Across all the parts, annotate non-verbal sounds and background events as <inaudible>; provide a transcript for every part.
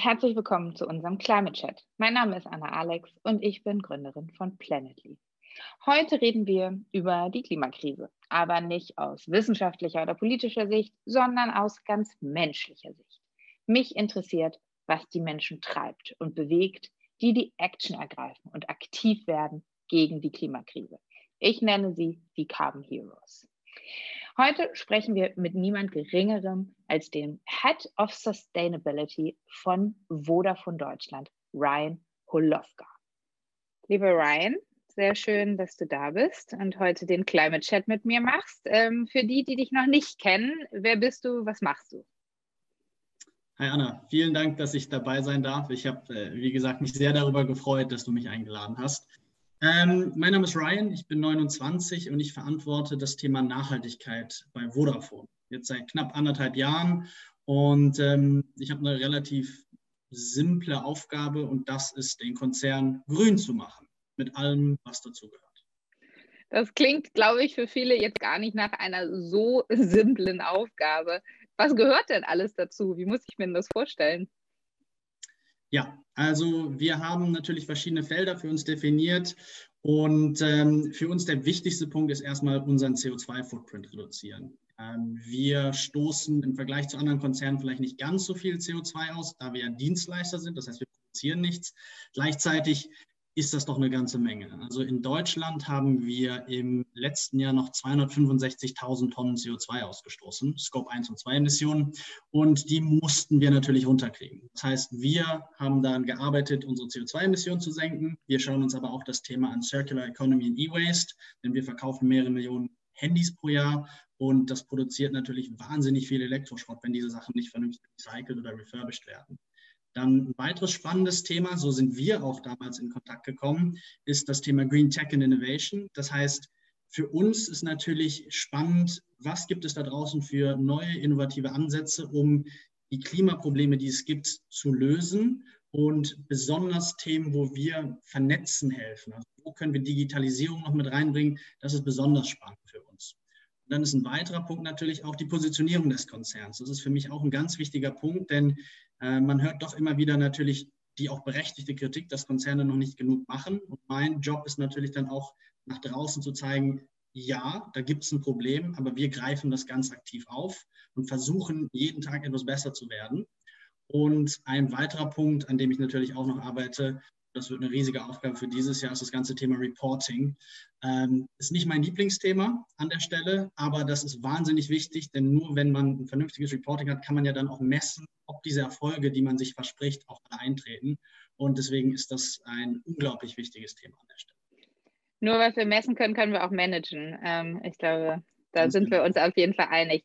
Herzlich willkommen zu unserem Climate Chat. Mein Name ist Anna Alex und ich bin Gründerin von Planetly. Heute reden wir über die Klimakrise, aber nicht aus wissenschaftlicher oder politischer Sicht, sondern aus ganz menschlicher Sicht. Mich interessiert, was die Menschen treibt und bewegt, die die Action ergreifen und aktiv werden gegen die Klimakrise. Ich nenne sie die Carbon Heroes. Heute sprechen wir mit niemand Geringerem als dem Head of Sustainability von Vodafone Deutschland, Ryan Holofka. Lieber Ryan, sehr schön, dass du da bist und heute den Climate Chat mit mir machst. Ähm, für die, die dich noch nicht kennen, wer bist du, was machst du? Hi Anna, vielen Dank, dass ich dabei sein darf. Ich habe, äh, wie gesagt, mich sehr darüber gefreut, dass du mich eingeladen hast. Ähm, mein Name ist Ryan, ich bin 29 und ich verantworte das Thema Nachhaltigkeit bei Vodafone. Jetzt seit knapp anderthalb Jahren und ähm, ich habe eine relativ simple Aufgabe und das ist, den Konzern grün zu machen, mit allem, was dazu gehört. Das klingt, glaube ich, für viele jetzt gar nicht nach einer so simplen Aufgabe. Was gehört denn alles dazu? Wie muss ich mir das vorstellen? Ja, also wir haben natürlich verschiedene Felder für uns definiert und ähm, für uns der wichtigste Punkt ist erstmal unseren CO2-Footprint reduzieren. Ähm, wir stoßen im Vergleich zu anderen Konzernen vielleicht nicht ganz so viel CO2 aus, da wir ja Dienstleister sind, das heißt, wir produzieren nichts. Gleichzeitig ist das doch eine ganze Menge. Also in Deutschland haben wir im letzten Jahr noch 265.000 Tonnen CO2 ausgestoßen, Scope 1 und 2 Emissionen, und die mussten wir natürlich runterkriegen. Das heißt, wir haben daran gearbeitet, unsere CO2-Emissionen zu senken. Wir schauen uns aber auch das Thema an Circular Economy und E-Waste, denn wir verkaufen mehrere Millionen Handys pro Jahr und das produziert natürlich wahnsinnig viel Elektroschrott, wenn diese Sachen nicht vernünftig recycelt oder refurbished werden. Dann ein weiteres spannendes Thema, so sind wir auch damals in Kontakt gekommen, ist das Thema Green Tech and Innovation. Das heißt, für uns ist natürlich spannend, was gibt es da draußen für neue innovative Ansätze, um die Klimaprobleme, die es gibt, zu lösen und besonders Themen, wo wir vernetzen helfen. Also wo können wir Digitalisierung noch mit reinbringen? Das ist besonders spannend für. Und dann ist ein weiterer Punkt natürlich auch die Positionierung des Konzerns. Das ist für mich auch ein ganz wichtiger Punkt, denn äh, man hört doch immer wieder natürlich die auch berechtigte Kritik, dass Konzerne noch nicht genug machen. Und mein Job ist natürlich dann auch nach draußen zu zeigen, ja, da gibt es ein Problem, aber wir greifen das ganz aktiv auf und versuchen jeden Tag etwas besser zu werden. Und ein weiterer Punkt, an dem ich natürlich auch noch arbeite, das wird eine riesige Aufgabe für dieses Jahr, ist das ganze Thema Reporting. Ähm, ist nicht mein Lieblingsthema an der Stelle, aber das ist wahnsinnig wichtig, denn nur wenn man ein vernünftiges Reporting hat, kann man ja dann auch messen, ob diese Erfolge, die man sich verspricht, auch eintreten. Und deswegen ist das ein unglaublich wichtiges Thema an der Stelle. Nur was wir messen können, können wir auch managen. Ähm, ich glaube, da sind wir uns auf jeden Fall einig.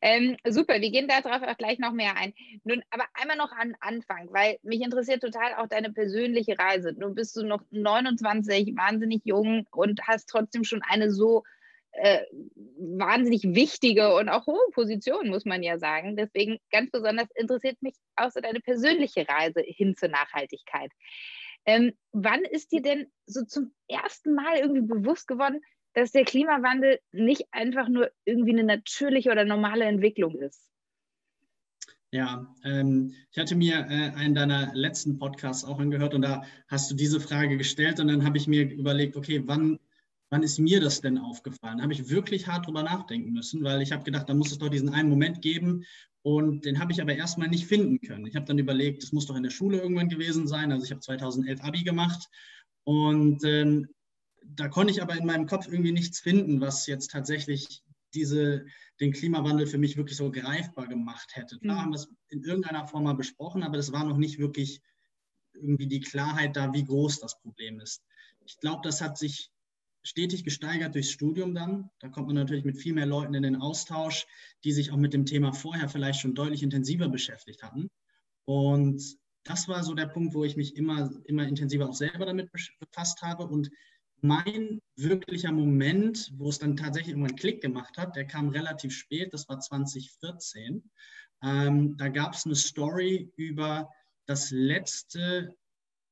Ähm, super, wir gehen darauf auch gleich noch mehr ein. Nun, aber einmal noch an Anfang, weil mich interessiert total auch deine persönliche Reise. Nun bist du noch 29, wahnsinnig jung und hast trotzdem schon eine so äh, wahnsinnig wichtige und auch hohe Position, muss man ja sagen. Deswegen ganz besonders interessiert mich auch so deine persönliche Reise hin zur Nachhaltigkeit. Ähm, wann ist dir denn so zum ersten Mal irgendwie bewusst geworden, dass der Klimawandel nicht einfach nur irgendwie eine natürliche oder normale Entwicklung ist. Ja, ähm, ich hatte mir äh, einen deiner letzten Podcasts auch angehört und da hast du diese Frage gestellt und dann habe ich mir überlegt, okay, wann, wann ist mir das denn aufgefallen? Habe ich wirklich hart drüber nachdenken müssen, weil ich habe gedacht, da muss es doch diesen einen Moment geben und den habe ich aber erstmal nicht finden können. Ich habe dann überlegt, das muss doch in der Schule irgendwann gewesen sein. Also ich habe 2011 Abi gemacht und ähm, da konnte ich aber in meinem Kopf irgendwie nichts finden, was jetzt tatsächlich diese, den Klimawandel für mich wirklich so greifbar gemacht hätte. Klar mhm. haben wir es in irgendeiner Form mal besprochen, aber es war noch nicht wirklich irgendwie die Klarheit da, wie groß das Problem ist. Ich glaube, das hat sich stetig gesteigert durchs Studium dann. Da kommt man natürlich mit viel mehr Leuten in den Austausch, die sich auch mit dem Thema vorher vielleicht schon deutlich intensiver beschäftigt hatten. Und das war so der Punkt, wo ich mich immer, immer intensiver auch selber damit befasst habe und mein wirklicher Moment, wo es dann tatsächlich irgendwann Klick gemacht hat, der kam relativ spät, das war 2014. Ähm, da gab es eine Story über das letzte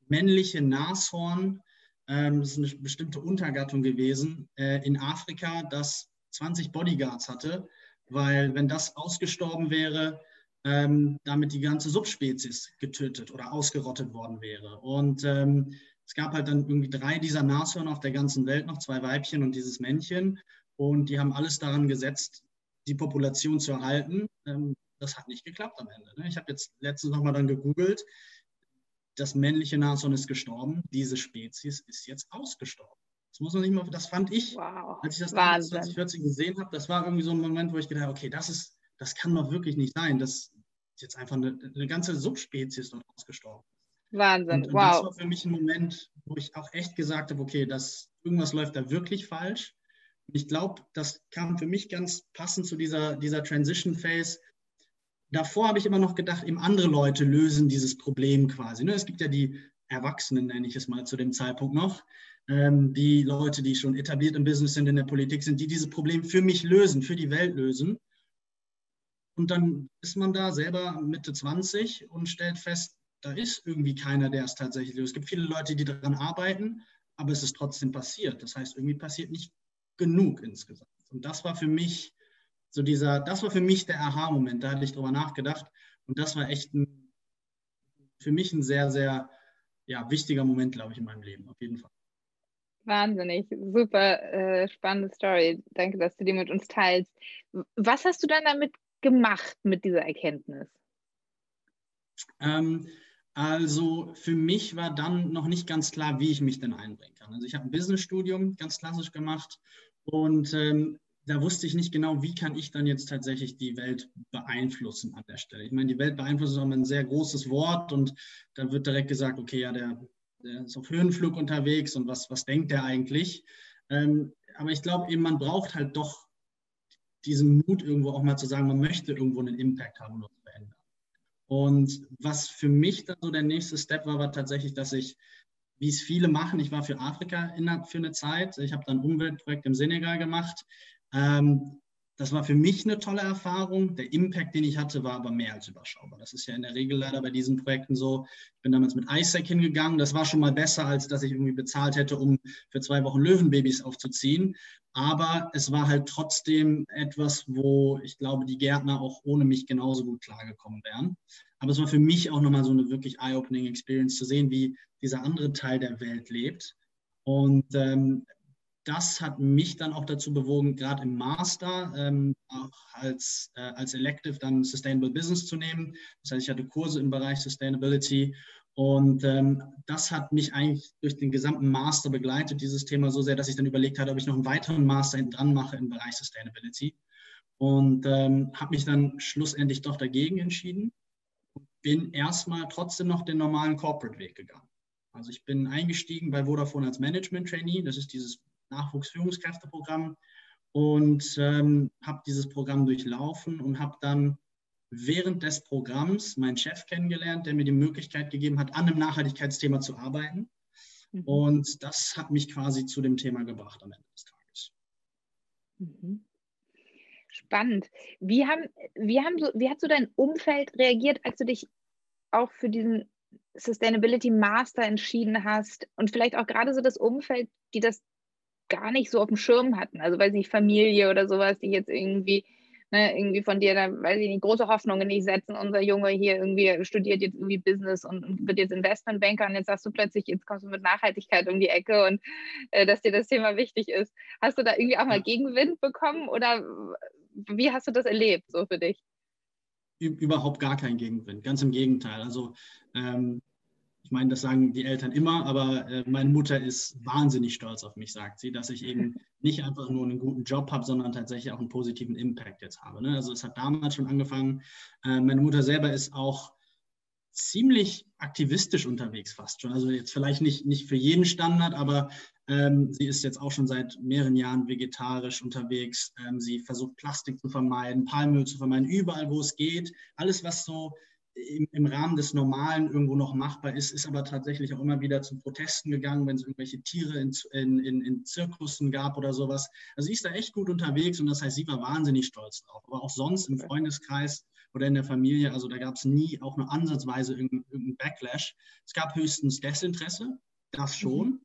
männliche Nashorn, ähm, das ist eine bestimmte Untergattung gewesen, äh, in Afrika, das 20 Bodyguards hatte, weil wenn das ausgestorben wäre, ähm, damit die ganze Subspezies getötet oder ausgerottet worden wäre. Und ähm, es gab halt dann irgendwie drei dieser Nashörner auf der ganzen Welt noch, zwei Weibchen und dieses Männchen. Und die haben alles daran gesetzt, die Population zu erhalten. Ähm, das hat nicht geklappt am Ende. Ne? Ich habe jetzt letztens nochmal dann gegoogelt. Das männliche Nashorn ist gestorben. Diese Spezies ist jetzt ausgestorben. Das muss man nicht mal, das fand ich, wow. als ich das 2014 gesehen habe, das war irgendwie so ein Moment, wo ich gedacht habe, okay, das ist, das kann doch wirklich nicht sein, dass jetzt einfach eine, eine ganze Subspezies dort ausgestorben ist. Wahnsinn, und, und wow. Das war für mich ein Moment, wo ich auch echt gesagt habe, okay, das, irgendwas läuft da wirklich falsch. Und ich glaube, das kam für mich ganz passend zu dieser, dieser Transition Phase. Davor habe ich immer noch gedacht, eben andere Leute lösen dieses Problem quasi. Ne? Es gibt ja die Erwachsenen, nenne ich es mal zu dem Zeitpunkt noch, ähm, die Leute, die schon etabliert im Business sind, in der Politik sind, die dieses Problem für mich lösen, für die Welt lösen. Und dann ist man da selber Mitte 20 und stellt fest, da ist irgendwie keiner, der es tatsächlich löst. Es gibt viele Leute, die daran arbeiten, aber es ist trotzdem passiert. Das heißt, irgendwie passiert nicht genug insgesamt. Und das war für mich so dieser, das war für mich der Aha-Moment. Da hatte ich drüber nachgedacht. Und das war echt ein, für mich ein sehr, sehr ja, wichtiger Moment, glaube ich, in meinem Leben, auf jeden Fall. Wahnsinnig, super äh, spannende Story. Danke, dass du die mit uns teilst. Was hast du dann damit gemacht mit dieser Erkenntnis? Ähm, also für mich war dann noch nicht ganz klar, wie ich mich denn einbringen kann. Also ich habe ein Businessstudium ganz klassisch gemacht und ähm, da wusste ich nicht genau, wie kann ich dann jetzt tatsächlich die Welt beeinflussen an der Stelle. Ich meine, die Welt beeinflussen ist auch ein sehr großes Wort und da wird direkt gesagt, okay, ja, der, der ist auf Höhenflug unterwegs und was, was denkt der eigentlich? Ähm, aber ich glaube eben, man braucht halt doch diesen Mut irgendwo auch mal zu sagen, man möchte irgendwo einen Impact haben und verändern. Und was für mich dann so der nächste Step war, war tatsächlich, dass ich, wie es viele machen, ich war für Afrika in, für eine Zeit. Ich habe dann ein Umweltprojekt im Senegal gemacht. Ähm, das war für mich eine tolle Erfahrung. Der Impact, den ich hatte, war aber mehr als überschaubar. Das ist ja in der Regel leider bei diesen Projekten so. Ich bin damals mit ISEC hingegangen. Das war schon mal besser, als dass ich irgendwie bezahlt hätte, um für zwei Wochen Löwenbabys aufzuziehen. Aber es war halt trotzdem etwas, wo ich glaube, die Gärtner auch ohne mich genauso gut klargekommen wären. Aber es war für mich auch nochmal so eine wirklich eye-opening Experience zu sehen, wie dieser andere Teil der Welt lebt. Und ähm, das hat mich dann auch dazu bewogen, gerade im Master ähm, auch als, äh, als Elective dann Sustainable Business zu nehmen. Das heißt, ich hatte Kurse im Bereich Sustainability und ähm, das hat mich eigentlich durch den gesamten Master begleitet, dieses Thema so sehr, dass ich dann überlegt hatte, ob ich noch einen weiteren Master dran mache im Bereich Sustainability. Und ähm, habe mich dann schlussendlich doch dagegen entschieden bin erstmal trotzdem noch den normalen Corporate-Weg gegangen. Also ich bin eingestiegen bei Vodafone als Management-Trainee, das ist dieses Nachwuchsführungskräfteprogramm und ähm, habe dieses Programm durchlaufen und habe dann während des Programms meinen Chef kennengelernt, der mir die Möglichkeit gegeben hat, an einem Nachhaltigkeitsthema zu arbeiten. Mhm. Und das hat mich quasi zu dem Thema gebracht am Ende des Tages. Mhm. Spannend. Wie, haben, wie, haben so, wie hat so dein Umfeld reagiert, als du dich auch für diesen Sustainability Master entschieden hast und vielleicht auch gerade so das Umfeld, die das gar nicht so auf dem Schirm hatten? Also weiß nicht, Familie oder sowas, die jetzt irgendwie ne, irgendwie von dir, da weiß ich nicht, große Hoffnungen nicht setzen. Unser Junge hier irgendwie studiert jetzt irgendwie Business und, und wird jetzt Investmentbanker und jetzt sagst du plötzlich, jetzt kommst du mit Nachhaltigkeit um die Ecke und äh, dass dir das Thema wichtig ist. Hast du da irgendwie auch mal Gegenwind bekommen oder wie hast du das erlebt so für dich? Überhaupt gar kein Gegenwind, ganz im Gegenteil. Also ähm, ich meine, das sagen die Eltern immer, aber äh, meine Mutter ist wahnsinnig stolz auf mich, sagt sie, dass ich eben <laughs> nicht einfach nur einen guten Job habe, sondern tatsächlich auch einen positiven Impact jetzt habe. Ne? Also es hat damals schon angefangen. Äh, meine Mutter selber ist auch ziemlich aktivistisch unterwegs fast schon. Also jetzt vielleicht nicht, nicht für jeden Standard, aber ähm, sie ist jetzt auch schon seit mehreren Jahren vegetarisch unterwegs. Ähm, sie versucht Plastik zu vermeiden, Palmöl zu vermeiden, überall wo es geht. Alles, was so im, im, Rahmen des Normalen irgendwo noch machbar ist, ist aber tatsächlich auch immer wieder zu Protesten gegangen, wenn es irgendwelche Tiere in, in, in, in Zirkussen gab oder sowas. Also sie ist da echt gut unterwegs und das heißt, sie war wahnsinnig stolz drauf. Aber auch sonst im Freundeskreis oder in der Familie, also da gab es nie auch nur ansatzweise irgendeinen irgendein Backlash. Es gab höchstens Desinteresse, das mhm. schon.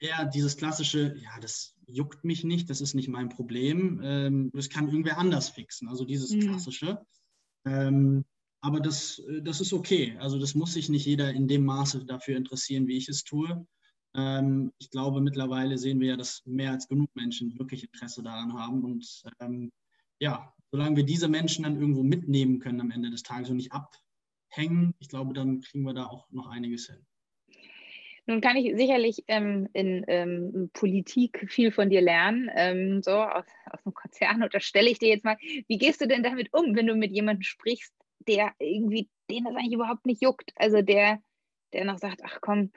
Eher dieses klassische, ja, das juckt mich nicht, das ist nicht mein Problem, ähm, das kann irgendwer anders fixen. Also dieses mhm. klassische. Ähm, aber das, das ist okay. Also das muss sich nicht jeder in dem Maße dafür interessieren, wie ich es tue. Ähm, ich glaube, mittlerweile sehen wir ja, dass mehr als genug Menschen wirklich Interesse daran haben. Und ähm, ja, solange wir diese Menschen dann irgendwo mitnehmen können am Ende des Tages und nicht abhängen, ich glaube, dann kriegen wir da auch noch einiges hin. Nun kann ich sicherlich ähm, in ähm, Politik viel von dir lernen, ähm, so aus, aus dem Konzern <laughs> unterstelle ich dir jetzt mal. Wie gehst du denn damit um, wenn du mit jemandem sprichst, der irgendwie, den das eigentlich überhaupt nicht juckt? Also der, der noch sagt, ach komm,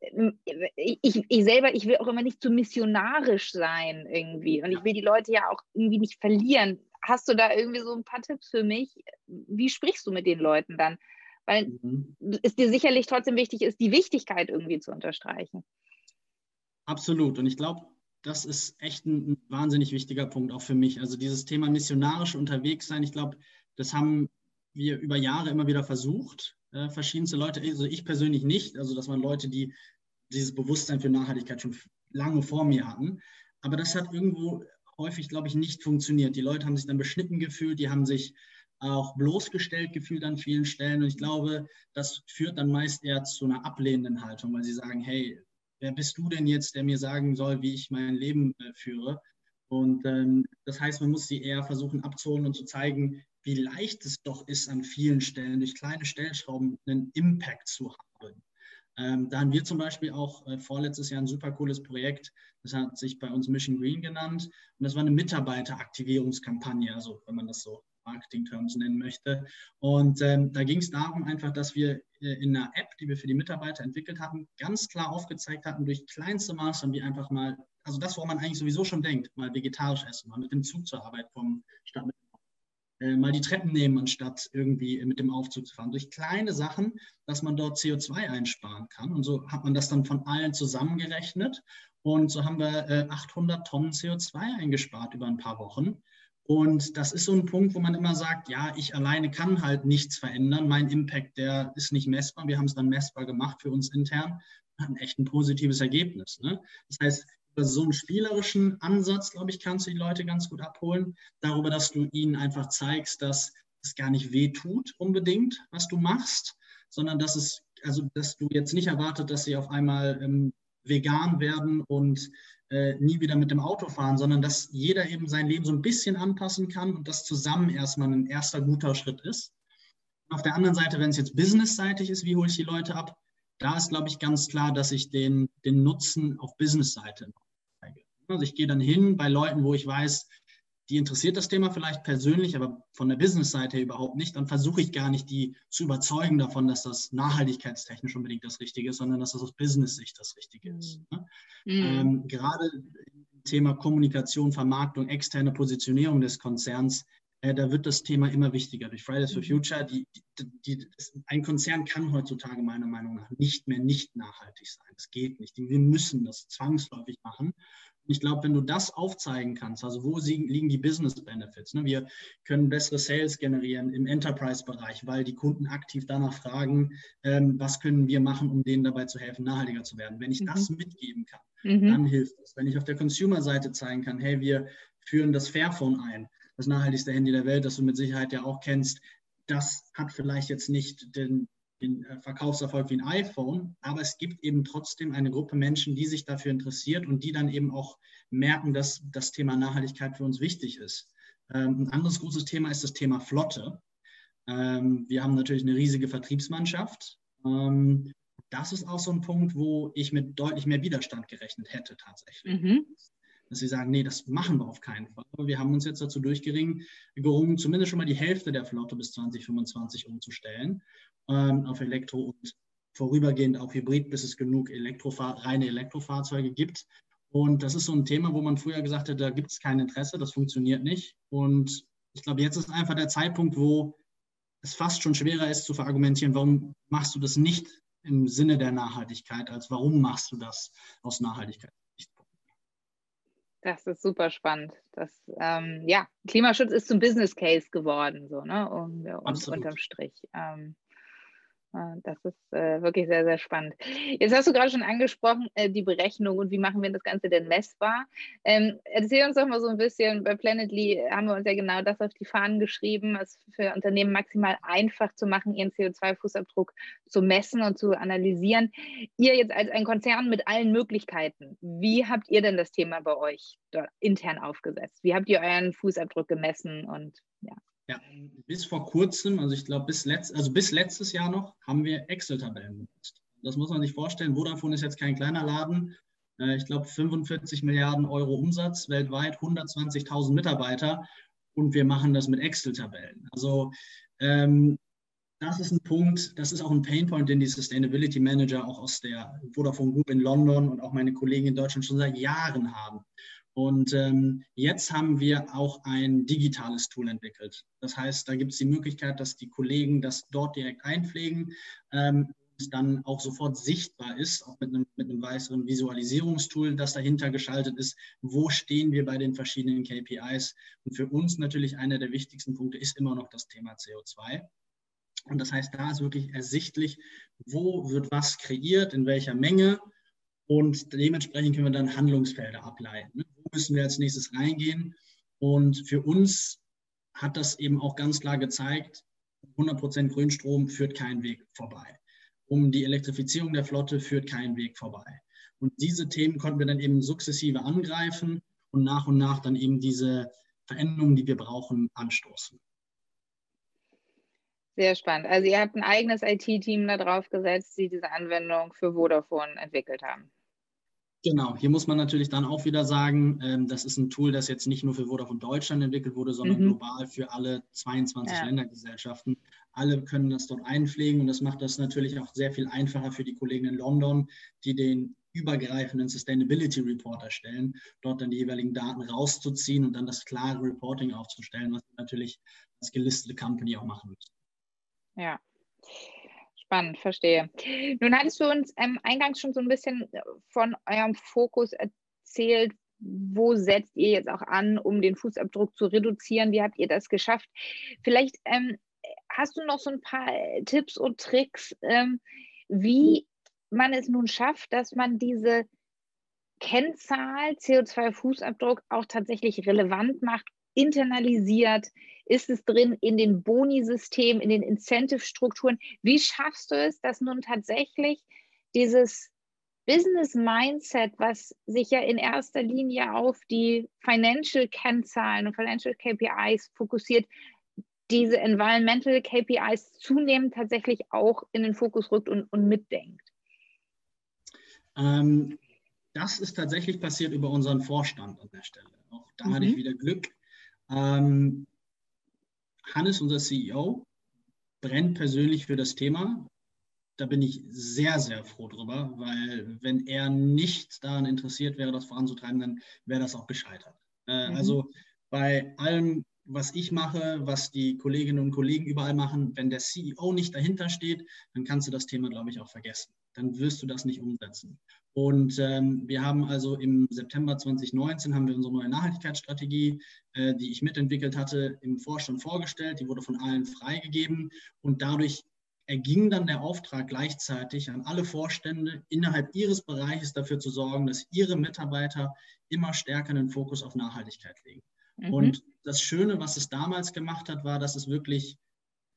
ähm, ich, ich selber, ich will auch immer nicht zu missionarisch sein irgendwie und ich will die Leute ja auch irgendwie nicht verlieren. Hast du da irgendwie so ein paar Tipps für mich? Wie sprichst du mit den Leuten dann? weil mhm. es dir sicherlich trotzdem wichtig ist, die Wichtigkeit irgendwie zu unterstreichen. Absolut. Und ich glaube, das ist echt ein, ein, wahnsinnig wichtiger Punkt auch für mich. Also dieses Thema missionarisch unterwegs sein, ich glaube, das haben wir über Jahre immer wieder versucht. Äh, verschiedenste Leute, also ich persönlich nicht, also das waren Leute, die dieses Bewusstsein für Nachhaltigkeit schon lange vor mir hatten. Aber das hat irgendwo häufig, glaube ich, nicht funktioniert. Die Leute haben sich dann beschnitten gefühlt, die haben sich auch bloßgestellt gefühlt an vielen Stellen. Und ich glaube, das führt dann meist eher zu einer ablehnenden Haltung, weil sie sagen, hey, wer bist du denn jetzt, der mir sagen soll, wie ich mein Leben äh, führe? Und ähm, das heißt, man muss sie eher versuchen abzuholen und zu zeigen, wie leicht es doch ist, an vielen Stellen durch kleine Stellschrauben einen Impact zu haben. Ähm, da haben wir zum Beispiel auch äh, vorletztes Jahr ein super cooles Projekt, das hat sich bei uns Mission Green genannt. Und das war eine Mitarbeiteraktivierungskampagne, also wenn man das so Marketing-Terms nennen möchte. Und ähm, da ging es darum einfach, dass wir äh, in einer App, die wir für die Mitarbeiter entwickelt hatten, ganz klar aufgezeigt hatten, durch kleinste Maßnahmen, wie einfach mal, also das, woran man eigentlich sowieso schon denkt, mal vegetarisch essen, mal mit dem Zug zur Arbeit kommen, statt mit äh, mal die Treppen nehmen, anstatt irgendwie mit dem Aufzug zu fahren. Durch kleine Sachen, dass man dort CO2 einsparen kann. Und so hat man das dann von allen zusammengerechnet. Und so haben wir äh, 800 Tonnen CO2 eingespart über ein paar Wochen. Und das ist so ein Punkt, wo man immer sagt, ja, ich alleine kann halt nichts verändern. Mein Impact, der ist nicht messbar. Wir haben es dann messbar gemacht für uns intern. Hat ein echt ein positives Ergebnis. Ne? Das heißt, über so einen spielerischen Ansatz, glaube ich, kannst du die Leute ganz gut abholen. Darüber, dass du ihnen einfach zeigst, dass es gar nicht weh tut unbedingt, was du machst, sondern dass es, also dass du jetzt nicht erwartet, dass sie auf einmal ähm, vegan werden und äh, nie wieder mit dem Auto fahren, sondern dass jeder eben sein Leben so ein bisschen anpassen kann und das zusammen erstmal ein erster guter Schritt ist. Und auf der anderen Seite, wenn es jetzt businessseitig ist, wie hole ich die Leute ab? Da ist, glaube ich, ganz klar, dass ich den, den Nutzen auf Businessseite zeige. Also ich gehe dann hin bei Leuten, wo ich weiß, die interessiert das Thema vielleicht persönlich, aber von der Business-Seite überhaupt nicht, dann versuche ich gar nicht, die zu überzeugen davon, dass das nachhaltigkeitstechnisch unbedingt das Richtige ist, sondern dass das aus Business-Sicht das Richtige ist. Mhm. Ne? Mhm. Ähm, gerade im Thema Kommunikation, Vermarktung, externe Positionierung des Konzerns, äh, da wird das Thema immer wichtiger. Durch Fridays for mhm. Future, die, die, die, ein Konzern kann heutzutage meiner Meinung nach nicht mehr nicht nachhaltig sein. Das geht nicht. Wir müssen das zwangsläufig machen ich glaube, wenn du das aufzeigen kannst, also wo liegen die Business Benefits? Ne? Wir können bessere Sales generieren im Enterprise-Bereich, weil die Kunden aktiv danach fragen, ähm, was können wir machen, um denen dabei zu helfen, nachhaltiger zu werden. Wenn ich mhm. das mitgeben kann, mhm. dann hilft es. Wenn ich auf der Consumer-Seite zeigen kann, hey, wir führen das Fairphone ein, das nachhaltigste Handy der Welt, das du mit Sicherheit ja auch kennst, das hat vielleicht jetzt nicht den, den äh, Verkaufserfolg wie ein iPhone, aber es gibt eben trotzdem eine Gruppe Menschen, die sich dafür interessiert und die dann eben auch merken, dass das Thema Nachhaltigkeit für uns wichtig ist. Ähm, ein anderes großes Thema ist das Thema Flotte. Ähm, wir haben natürlich eine riesige Vertriebsmannschaft. Ähm, das ist auch so ein Punkt, wo ich mit deutlich mehr Widerstand gerechnet hätte tatsächlich. Mhm dass sie sagen, nee, das machen wir auf keinen Fall. Aber wir haben uns jetzt dazu durchgerungen, gerungen, zumindest schon mal die Hälfte der Flotte bis 2025 umzustellen ähm, auf Elektro und vorübergehend auch Hybrid, bis es genug Elektrofahr reine Elektrofahrzeuge gibt. Und das ist so ein Thema, wo man früher gesagt hat, da gibt es kein Interesse, das funktioniert nicht. Und ich glaube, jetzt ist einfach der Zeitpunkt, wo es fast schon schwerer ist zu verargumentieren, warum machst du das nicht im Sinne der Nachhaltigkeit, als warum machst du das aus Nachhaltigkeit. Das ist super spannend. Das, ähm, ja, Klimaschutz ist zum Business Case geworden, so, ne? Um, unterm Strich. Ähm, Das ist äh, wirklich sehr, sehr spannend. Jetzt hast du gerade schon angesprochen, äh, die Berechnung und wie machen wir das Ganze denn messbar. Ähm, erzähl uns doch mal so ein bisschen, bei Planetly haben wir uns ja genau das auf die Fahnen geschrieben, es für Unternehmen maximal einfach zu machen, ihren CO2-Fußabdruck zu messen und zu analysieren. Ihr jetzt als ein Konzern mit allen Möglichkeiten, wie habt ihr denn das Thema bei euch intern aufgesetzt? Wie habt ihr euren Fußabdruck gemessen und ja? Ja, bis vor kurzem, also ich glaube bis, letzt, also bis letztes Jahr noch, haben wir Excel-Tabellen benutzt. Das muss man sich vorstellen. Vodafone ist jetzt kein kleiner Laden. Äh, ich glaube 45 Milliarden Euro Umsatz weltweit, 120.000 Mitarbeiter und wir machen das mit Excel-Tabellen. Also ähm, das ist ein Punkt, das ist auch ein Painpoint, den die Sustainability Manager auch aus der Vodafone Group in London und auch meine Kollegen in Deutschland schon seit Jahren haben. Und ähm, jetzt haben wir auch ein digitales Tool entwickelt. Das heißt, da gibt es die Möglichkeit, dass die Kollegen das dort direkt einpflegen ähm, und dann auch sofort sichtbar ist, auch mit einem, mit einem weiteren Visualisierungstool, das dahinter geschaltet ist. Wo stehen wir bei den verschiedenen KPIs? Und für uns natürlich einer der wichtigsten Punkte ist immer noch das Thema CO2. Und das heißt, da ist wirklich ersichtlich, wo wird was kreiert, in welcher Menge. Und dementsprechend können wir dann Handlungsfelder ableiten müssen wir als nächstes reingehen. Und für uns hat das eben auch ganz klar gezeigt, 100% Grünstrom führt keinen Weg vorbei. Um die Elektrifizierung der Flotte führt kein Weg vorbei. Und diese Themen konnten wir dann eben sukzessive angreifen und nach und nach dann eben diese Veränderungen, die wir brauchen, anstoßen. Sehr spannend. Also ihr habt ein eigenes IT-Team da drauf gesetzt, die diese Anwendung für Vodafone entwickelt haben. Genau, hier muss man natürlich dann auch wieder sagen, ähm, das ist ein Tool, das jetzt nicht nur für Vodafone Deutschland entwickelt wurde, sondern mhm. global für alle 22 ja. Ländergesellschaften. Alle können das dort einpflegen und das macht das natürlich auch sehr viel einfacher für die Kollegen in London, die den übergreifenden Sustainability Report erstellen, dort dann die jeweiligen Daten rauszuziehen und dann das klare Reporting aufzustellen, was natürlich als gelistete Company auch machen müssen. Ja. Spannend, verstehe. Nun hattest du uns ähm, eingangs schon so ein bisschen äh, von eurem Fokus erzählt. Wo setzt ihr jetzt auch an, um den Fußabdruck zu reduzieren? Wie habt ihr das geschafft? Vielleicht ähm, hast du noch so ein paar Tipps und Tricks, ähm, wie man es nun schafft, dass man diese Kennzahl CO2-Fußabdruck auch tatsächlich relevant macht, internalisiert, ist es drin in den Boni-Systemen, in den Incentive-Strukturen? Wie schaffst du es, dass nun tatsächlich dieses Business-Mindset, was sich ja in erster Linie auf die Financial-Kennzahlen und Financial KPIs fokussiert, diese Environmental KPIs zunehmend tatsächlich auch in den Fokus rückt und, und mitdenkt? Ähm, das ist tatsächlich passiert über unseren Vorstand an der Stelle. Auch da mhm. hatte ich mhm. wieder Glück. Ähm, Hannes, unser CEO, brennt persönlich für das Thema. Da bin ich sehr, sehr froh drüber, weil wenn er nicht daran interessiert wäre, das voranzutreiben, dann wäre das auch gescheitert. Äh, mhm. Also bei allem, was ich mache, was die Kolleginnen und Kollegen überall machen, wenn der CEO nicht dahinter steht, dann kannst du das Thema, glaube ich, auch vergessen. Dann wirst du das nicht umsetzen. Und ähm, wir haben also im September 2019 haben wir unsere neue Nachhaltigkeitsstrategie, äh, die ich mitentwickelt hatte, im Vorstand vorgestellt. Die wurde von allen freigegeben und dadurch erging dann der Auftrag gleichzeitig an alle Vorstände innerhalb ihres Bereiches dafür zu sorgen, dass ihre Mitarbeiter immer stärker den Fokus auf Nachhaltigkeit legen. Mhm. Und das Schöne, was es damals gemacht hat, war, dass es wirklich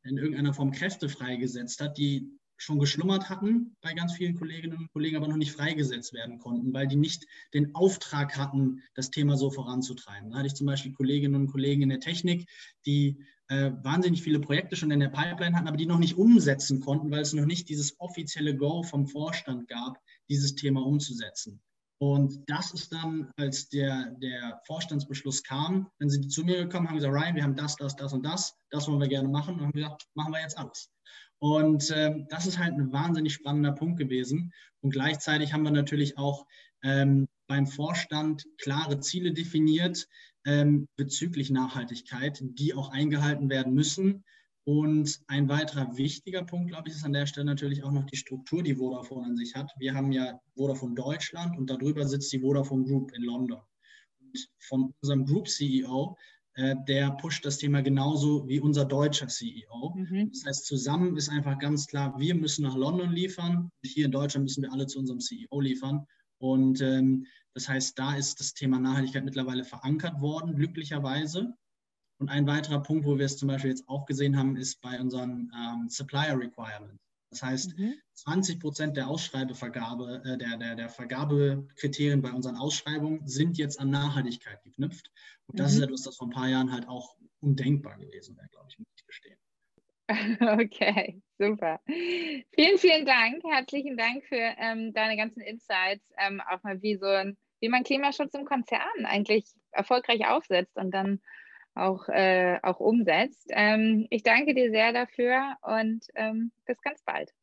in irgendeiner Form Kräfte freigesetzt hat, die schon geschlummert hatten bei ganz vielen Kolleginnen und Kollegen, aber noch nicht freigesetzt werden konnten, weil die nicht den Auftrag hatten, das Thema so voranzutreiben. Da hatte ich zum Beispiel Kolleginnen und Kollegen in der Technik, die äh, wahnsinnig viele Projekte schon in der Pipeline hatten, aber die noch nicht umsetzen konnten, weil es noch nicht dieses offizielle Go vom Vorstand gab, dieses Thema umzusetzen. Und das ist dann, als der, der Vorstandsbeschluss kam, dann sind die zu mir gekommen, haben gesagt, Ryan, wir haben das, das, das und das, das wollen wir gerne machen. Und haben gesagt, machen wir jetzt alles. Und ähm, das ist halt ein wahnsinnig spannender Punkt gewesen. Und gleichzeitig haben wir natürlich auch ähm, beim Vorstand klare Ziele definiert ähm, bezüglich Nachhaltigkeit, die auch eingehalten werden müssen. Und ein weiterer wichtiger Punkt, glaube ich, ist an der Stelle natürlich auch noch die Struktur, die Vodafone an sich hat. Wir haben ja Vodafone Deutschland und darüber sitzt die Vodafone Group in London. Und von unserem Group CEO äh, der pusht das Thema genauso wie unser deutscher CEO. Mhm. Das heißt, zusammen ist einfach ganz klar, wir müssen nach London liefern. Hier in Deutschland müssen wir alle zu unserem CEO liefern. Und ähm, das heißt, da ist das Thema Nachhaltigkeit mittlerweile verankert worden, glücklicherweise. Und ein weiterer Punkt, wo wir es zum Beispiel jetzt auch gesehen haben, ist bei unseren ähm, Supplier Requirements. Das heißt, mhm. 20 Prozent der Ausschreibevergabe, äh, der, der, der Vergabekriterien bei unseren Ausschreibungen sind jetzt an Nachhaltigkeit geknüpft. Und das mhm. ist etwas, das vor ein paar Jahren halt auch undenkbar gewesen wäre, glaube ich, muss ich gestehen. <laughs> Okay, super. Vielen, vielen Dank. Herzlichen Dank für ähm, deine ganzen Insights, ähm, auch mal wie so ein, wie man Klimaschutz im Konzern eigentlich erfolgreich aufsetzt und dann auch, äh, auch umsetzt. Ähm, ich danke dir sehr dafür und ähm, bis ganz bald.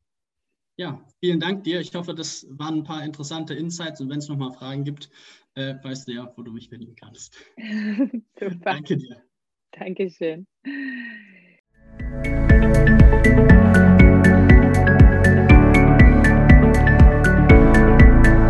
Ja, vielen Dank dir. Ich hoffe, das waren ein paar interessante Insights und wenn es nochmal Fragen gibt, äh, weißt du ja, wo du mich finden kannst. <laughs> Super. Danke dir. Dankeschön.